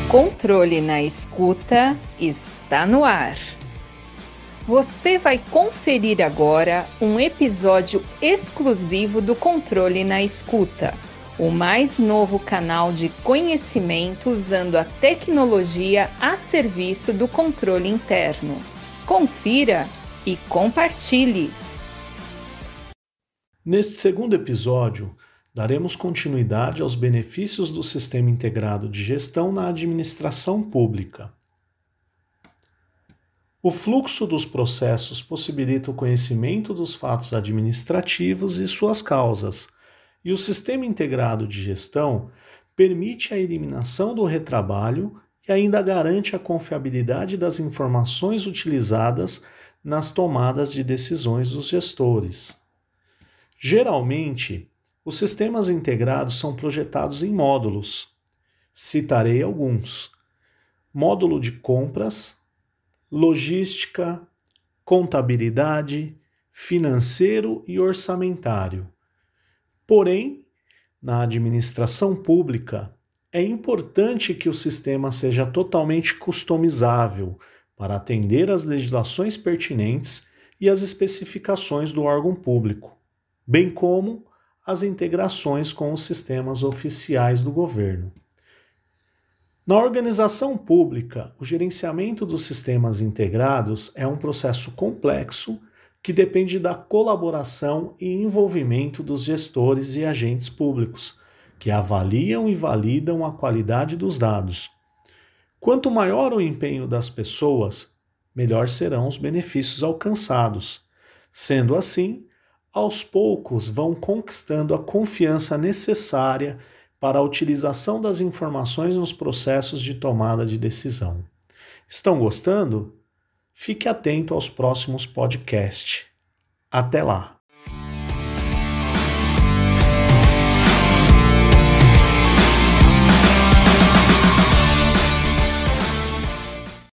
Controle na Escuta está no ar. Você vai conferir agora um episódio exclusivo do Controle na Escuta, o mais novo canal de conhecimento usando a tecnologia a serviço do controle interno. Confira e compartilhe. Neste segundo episódio, daremos continuidade aos benefícios do Sistema Integrado de Gestão na Administração Pública. O fluxo dos processos possibilita o conhecimento dos fatos administrativos e suas causas, e o Sistema Integrado de Gestão permite a eliminação do retrabalho e ainda garante a confiabilidade das informações utilizadas nas tomadas de decisões dos gestores. Geralmente, os sistemas integrados são projetados em módulos. Citarei alguns: módulo de compras, logística, contabilidade, financeiro e orçamentário. Porém, na administração pública, é importante que o sistema seja totalmente customizável para atender às legislações pertinentes e às especificações do órgão público, bem como as integrações com os sistemas oficiais do governo. Na organização pública, o gerenciamento dos sistemas integrados é um processo complexo que depende da colaboração e envolvimento dos gestores e agentes públicos, que avaliam e validam a qualidade dos dados. Quanto maior o empenho das pessoas, melhor serão os benefícios alcançados. Sendo assim, aos poucos vão conquistando a confiança necessária para a utilização das informações nos processos de tomada de decisão. Estão gostando? Fique atento aos próximos podcasts. Até lá!